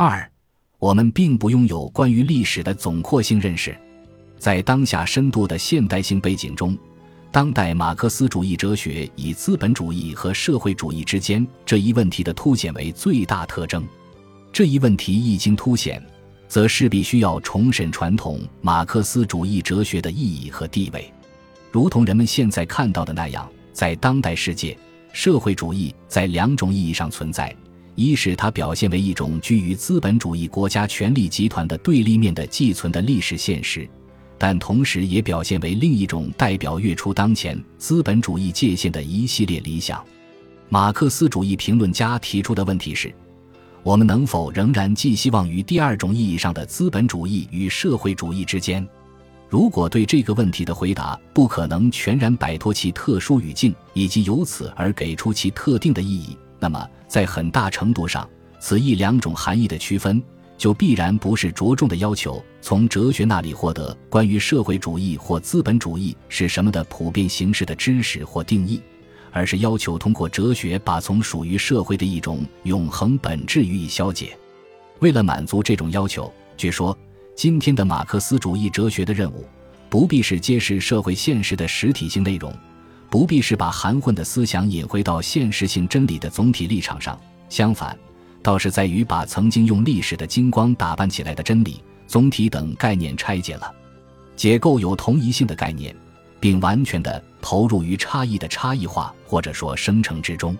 二，我们并不拥有关于历史的总括性认识，在当下深度的现代性背景中，当代马克思主义哲学以资本主义和社会主义之间这一问题的凸显为最大特征。这一问题一经凸显，则势必需要重审传统马克思主义哲学的意义和地位。如同人们现在看到的那样，在当代世界，社会主义在两种意义上存在。一是它表现为一种居于资本主义国家权力集团的对立面的寄存的历史现实，但同时也表现为另一种代表跃出当前资本主义界限的一系列理想。马克思主义评论家提出的问题是：我们能否仍然寄希望于第二种意义上的资本主义与社会主义之间？如果对这个问题的回答不可能全然摆脱其特殊语境，以及由此而给出其特定的意义。那么，在很大程度上，此一两种含义的区分，就必然不是着重的要求从哲学那里获得关于社会主义或资本主义是什么的普遍形式的知识或定义，而是要求通过哲学把从属于社会的一种永恒本质予以消解。为了满足这种要求，据说今天的马克思主义哲学的任务，不必是揭示社会现实的实体性内容。不必是把含混的思想引回到现实性真理的总体立场上，相反，倒是在于把曾经用历史的金光打扮起来的真理、总体等概念拆解了，解构有同一性的概念，并完全的投入于差异的差异化或者说生成之中。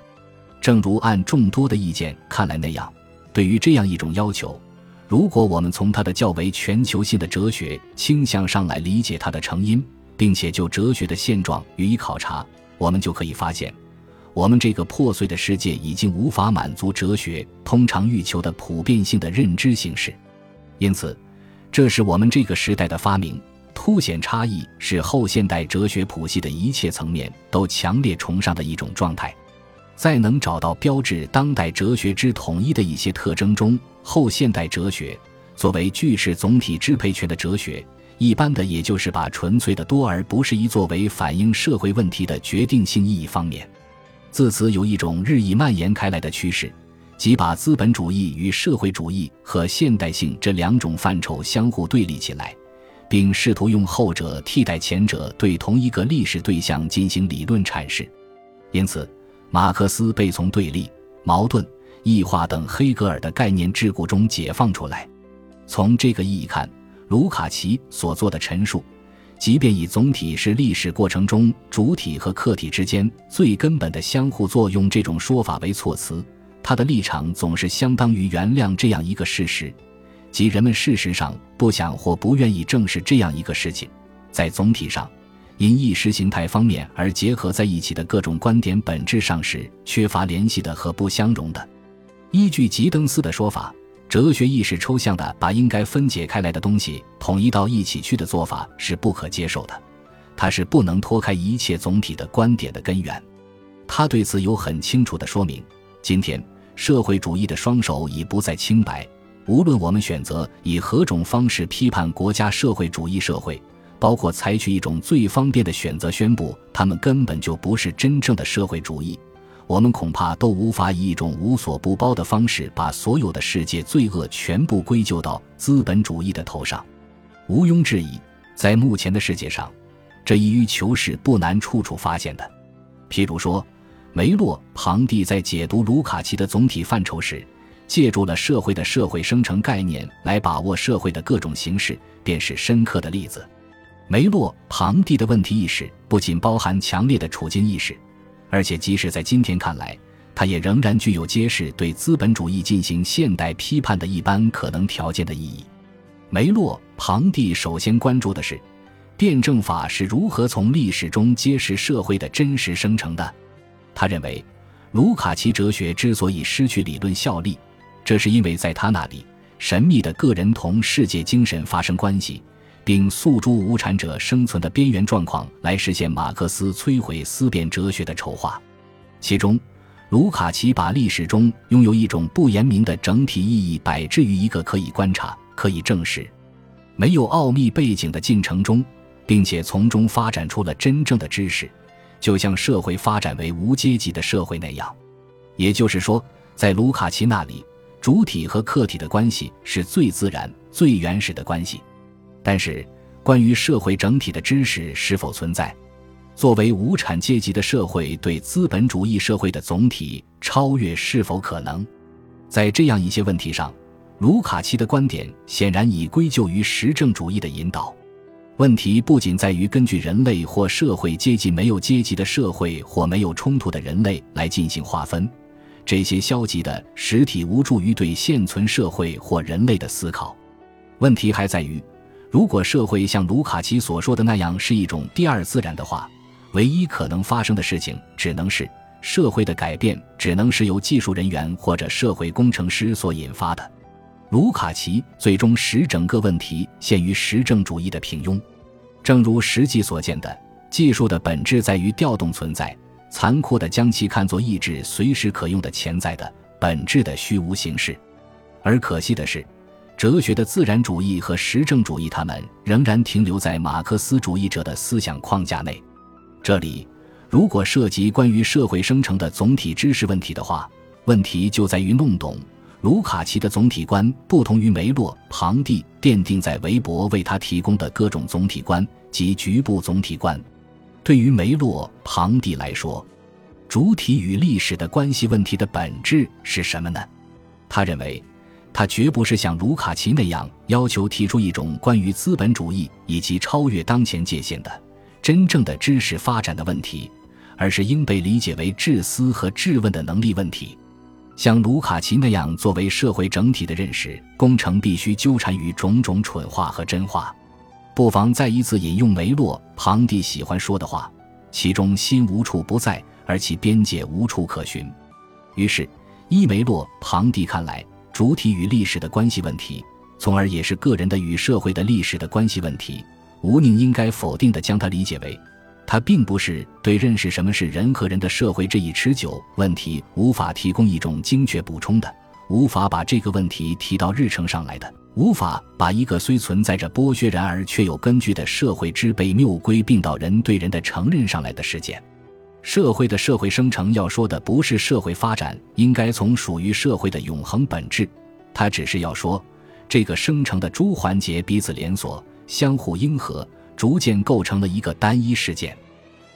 正如按众多的意见看来那样，对于这样一种要求，如果我们从它的较为全球性的哲学倾向上来理解它的成因。并且就哲学的现状予以考察，我们就可以发现，我们这个破碎的世界已经无法满足哲学通常欲求的普遍性的认知形式。因此，这是我们这个时代的发明，凸显差异是后现代哲学谱系的一切层面都强烈崇尚的一种状态。在能找到标志当代哲学之统一的一些特征中，后现代哲学作为句式总体支配权的哲学。一般的，也就是把纯粹的多而不是一作为反映社会问题的决定性意义方面，自此有一种日益蔓延开来的趋势，即把资本主义与社会主义和现代性这两种范畴相互对立起来，并试图用后者替代前者对同一个历史对象进行理论阐释。因此，马克思被从对立、矛盾、异化等黑格尔的概念桎梏中解放出来。从这个意义看。卢卡奇所做的陈述，即便以总体是历史过程中主体和客体之间最根本的相互作用这种说法为措辞，他的立场总是相当于原谅这样一个事实，即人们事实上不想或不愿意正视这样一个事情：在总体上，因意识形态方面而结合在一起的各种观点本质上是缺乏联系的和不相容的。依据吉登斯的说法。哲学意识抽象的把应该分解开来的东西统一到一起去的做法是不可接受的，它是不能脱开一切总体的观点的根源。他对此有很清楚的说明。今天，社会主义的双手已不再清白。无论我们选择以何种方式批判国家社会主义社会，包括采取一种最方便的选择，宣布他们根本就不是真正的社会主义。我们恐怕都无法以一种无所不包的方式，把所有的世界罪恶全部归咎到资本主义的头上。毋庸置疑，在目前的世界上，这一于求是不难处处发现的。譬如说，梅洛庞蒂在解读卢卡奇的总体范畴时，借助了社会的社会生成概念来把握社会的各种形式，便是深刻的例子。梅洛庞蒂的问题意识不仅包含强烈的处境意识。而且，即使在今天看来，它也仍然具有揭示对资本主义进行现代批判的一般可能条件的意义。梅洛庞蒂首先关注的是，辩证法是如何从历史中揭示社会的真实生成的。他认为，卢卡奇哲学之所以失去理论效力，这是因为在他那里，神秘的个人同世界精神发生关系。并诉诸无产者生存的边缘状况来实现马克思摧毁思辨哲学的筹划。其中，卢卡奇把历史中拥有一种不言明的整体意义摆置于一个可以观察、可以证实、没有奥秘背景的进程中，并且从中发展出了真正的知识，就像社会发展为无阶级的社会那样。也就是说，在卢卡奇那里，主体和客体的关系是最自然、最原始的关系。但是，关于社会整体的知识是否存在，作为无产阶级的社会对资本主义社会的总体超越是否可能，在这样一些问题上，卢卡奇的观点显然已归咎于实证主义的引导。问题不仅在于根据人类或社会阶级没有阶级的社会或没有冲突的人类来进行划分，这些消极的实体无助于对现存社会或人类的思考。问题还在于。如果社会像卢卡奇所说的那样是一种第二自然的话，唯一可能发生的事情只能是社会的改变只能是由技术人员或者社会工程师所引发的。卢卡奇最终使整个问题陷于实证主义的平庸。正如实际所见的，技术的本质在于调动存在，残酷地将其看作意志随时可用的潜在的本质的虚无形式。而可惜的是。哲学的自然主义和实证主义，他们仍然停留在马克思主义者的思想框架内。这里，如果涉及关于社会生成的总体知识问题的话，问题就在于弄懂卢卡奇的总体观不同于梅洛庞蒂奠定在韦伯为他提供的各种总体观及局部总体观。对于梅洛庞蒂来说，主体与历史的关系问题的本质是什么呢？他认为。他绝不是像卢卡奇那样要求提出一种关于资本主义以及超越当前界限的真正的知识发展的问题，而是应被理解为智思和质问的能力问题。像卢卡奇那样作为社会整体的认识工程，必须纠缠于种种蠢话和真话。不妨再一次引用梅洛庞蒂喜欢说的话：“其中心无处不在，而其边界无处可寻。”于是，依梅洛庞蒂看来。主体与历史的关系问题，从而也是个人的与社会的历史的关系问题。吴宁应该否定地将它理解为，它并不是对认识什么是人和人的社会这一持久问题无法提供一种精确补充的，无法把这个问题提到日程上来的，无法把一个虽存在着剥削然而却有根据的社会之被谬归并到人对人的承认上来的事件。社会的社会生成要说的不是社会发展应该从属于社会的永恒本质，它只是要说这个生成的诸环节彼此连锁、相互应和，逐渐构成了一个单一事件。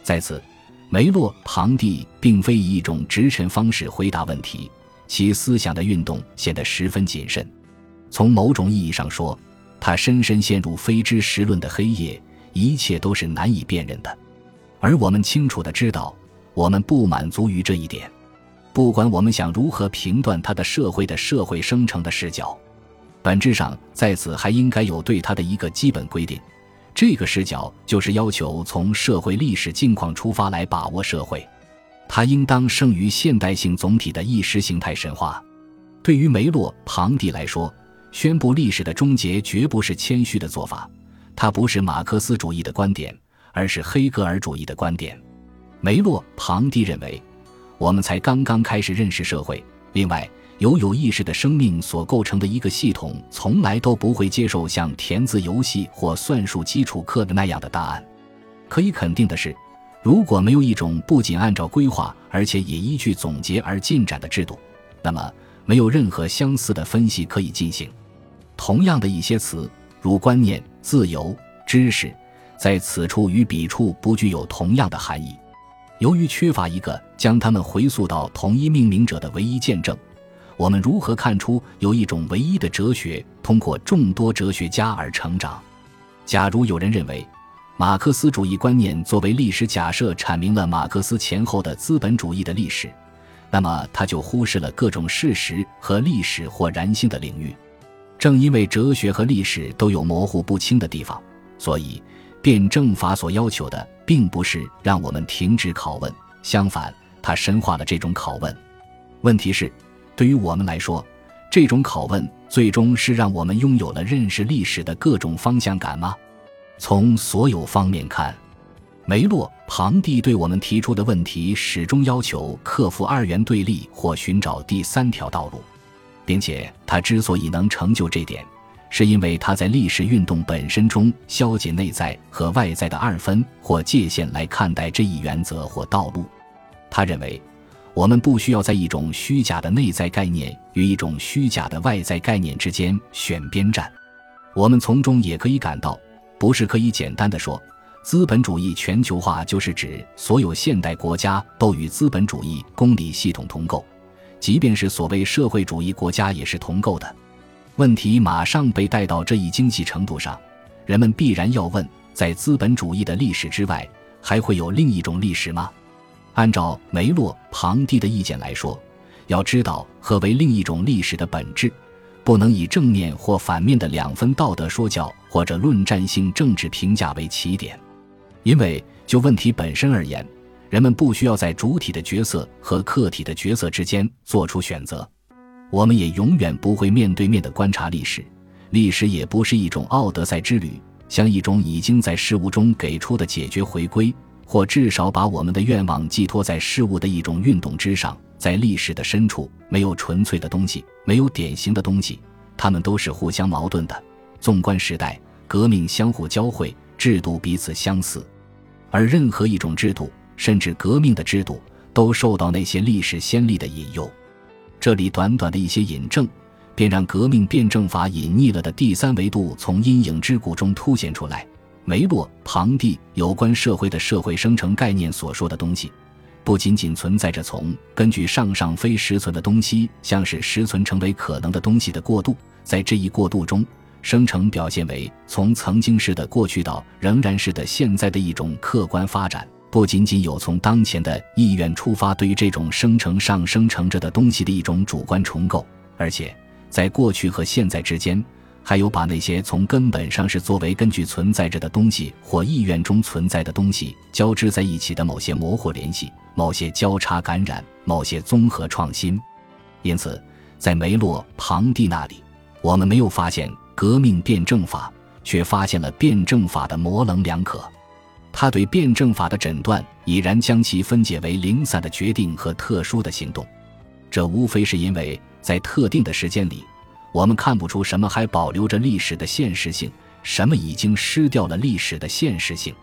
在此，梅洛庞蒂并非以一种直陈方式回答问题，其思想的运动显得十分谨慎。从某种意义上说，他深深陷入非知识论的黑夜，一切都是难以辨认的。而我们清楚的知道。我们不满足于这一点，不管我们想如何评断他的社会的社会生成的视角，本质上在此还应该有对他的一个基本规定。这个视角就是要求从社会历史境况出发来把握社会，它应当胜于现代性总体的意识形态神话。对于梅洛庞蒂来说，宣布历史的终结绝不是谦虚的做法，它不是马克思主义的观点，而是黑格尔主义的观点。梅洛庞蒂认为，我们才刚刚开始认识社会。另外，由有意识的生命所构成的一个系统，从来都不会接受像填字游戏或算术基础课的那样的答案。可以肯定的是，如果没有一种不仅按照规划，而且也依据总结而进展的制度，那么没有任何相似的分析可以进行。同样的一些词，如观念、自由、知识，在此处与彼处不具有同样的含义。由于缺乏一个将他们回溯到同一命名者的唯一见证，我们如何看出有一种唯一的哲学通过众多哲学家而成长？假如有人认为，马克思主义观念作为历史假设阐明了马克思前后的资本主义的历史，那么他就忽视了各种事实和历史或然性的领域。正因为哲学和历史都有模糊不清的地方，所以。辩证法所要求的，并不是让我们停止拷问，相反，它深化了这种拷问。问题是，对于我们来说，这种拷问最终是让我们拥有了认识历史的各种方向感吗？从所有方面看，梅洛庞蒂对我们提出的问题始终要求克服二元对立或寻找第三条道路，并且他之所以能成就这点。是因为他在历史运动本身中消解内在和外在的二分或界限来看待这一原则或道路。他认为，我们不需要在一种虚假的内在概念与一种虚假的外在概念之间选边站。我们从中也可以感到，不是可以简单的说，资本主义全球化就是指所有现代国家都与资本主义公理系统同构，即便是所谓社会主义国家也是同构的。问题马上被带到这一经济程度上，人们必然要问：在资本主义的历史之外，还会有另一种历史吗？按照梅洛庞蒂的意见来说，要知道何为另一种历史的本质，不能以正面或反面的两分道德说教或者论战性政治评价为起点，因为就问题本身而言，人们不需要在主体的角色和客体的角色之间做出选择。我们也永远不会面对面的观察历史，历史也不是一种奥德赛之旅，像一种已经在事物中给出的解决回归。或至少把我们的愿望寄托在事物的一种运动之上，在历史的深处，没有纯粹的东西，没有典型的东西，它们都是互相矛盾的。纵观时代，革命相互交汇，制度彼此相似，而任何一种制度，甚至革命的制度，都受到那些历史先例的引诱。这里短短的一些引证，便让革命辩证法隐匿了的第三维度从阴影之谷中凸显出来。梅洛庞蒂有关社会的社会生成概念所说的东西，不仅仅存在着从根据上上非实存的东西，向是实存成为可能的东西的过渡，在这一过渡中，生成表现为从曾经式的过去到仍然是的现在的一种客观发展，不仅仅有从当前的意愿出发，对于这种生成上生成着的东西的一种主观重构，而且在过去和现在之间。还有把那些从根本上是作为根据存在着的东西或意愿中存在的东西交织在一起的某些模糊联系、某些交叉感染、某些综合创新。因此，在梅洛庞蒂那里，我们没有发现革命辩证法，却发现了辩证法的模棱两可。他对辩证法的诊断已然将其分解为零散的决定和特殊的行动。这无非是因为在特定的时间里。我们看不出什么还保留着历史的现实性，什么已经失掉了历史的现实性。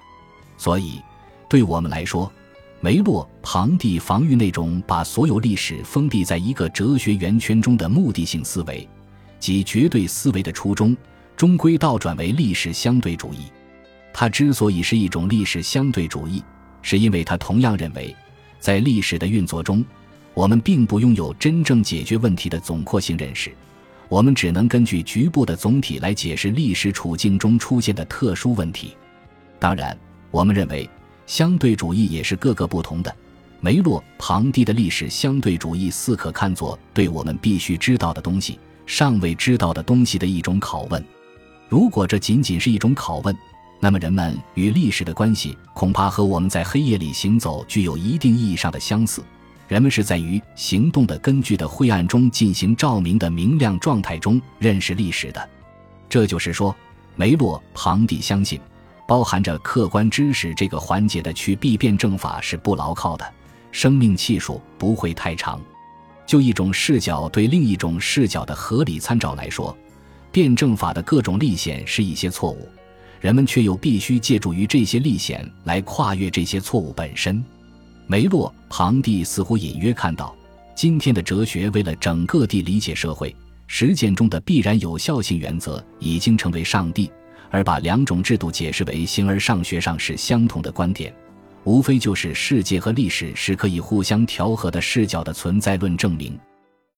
所以，对我们来说，梅洛庞蒂防御那种把所有历史封闭在一个哲学圆圈中的目的性思维，即绝对思维的初衷，终归倒转为历史相对主义。它之所以是一种历史相对主义，是因为他同样认为，在历史的运作中，我们并不拥有真正解决问题的总括性认识。我们只能根据局部的总体来解释历史处境中出现的特殊问题。当然，我们认为相对主义也是各个不同的。梅洛庞蒂的历史相对主义似可看作对我们必须知道的东西、尚未知道的东西的一种拷问。如果这仅仅是一种拷问，那么人们与历史的关系恐怕和我们在黑夜里行走具有一定意义上的相似。人们是在于行动的根据的晦暗中进行照明的明亮状态中认识历史的，这就是说，梅洛庞蒂相信，包含着客观知识这个环节的去避辩证法是不牢靠的，生命气数不会太长。就一种视角对另一种视角的合理参照来说，辩证法的各种立显是一些错误，人们却又必须借助于这些历险来跨越这些错误本身。梅洛庞蒂似乎隐约看到，今天的哲学为了整个地理解社会实践中的必然有效性原则，已经成为上帝，而把两种制度解释为形而上学上是相同的观点，无非就是世界和历史是可以互相调和的视角的存在论证明。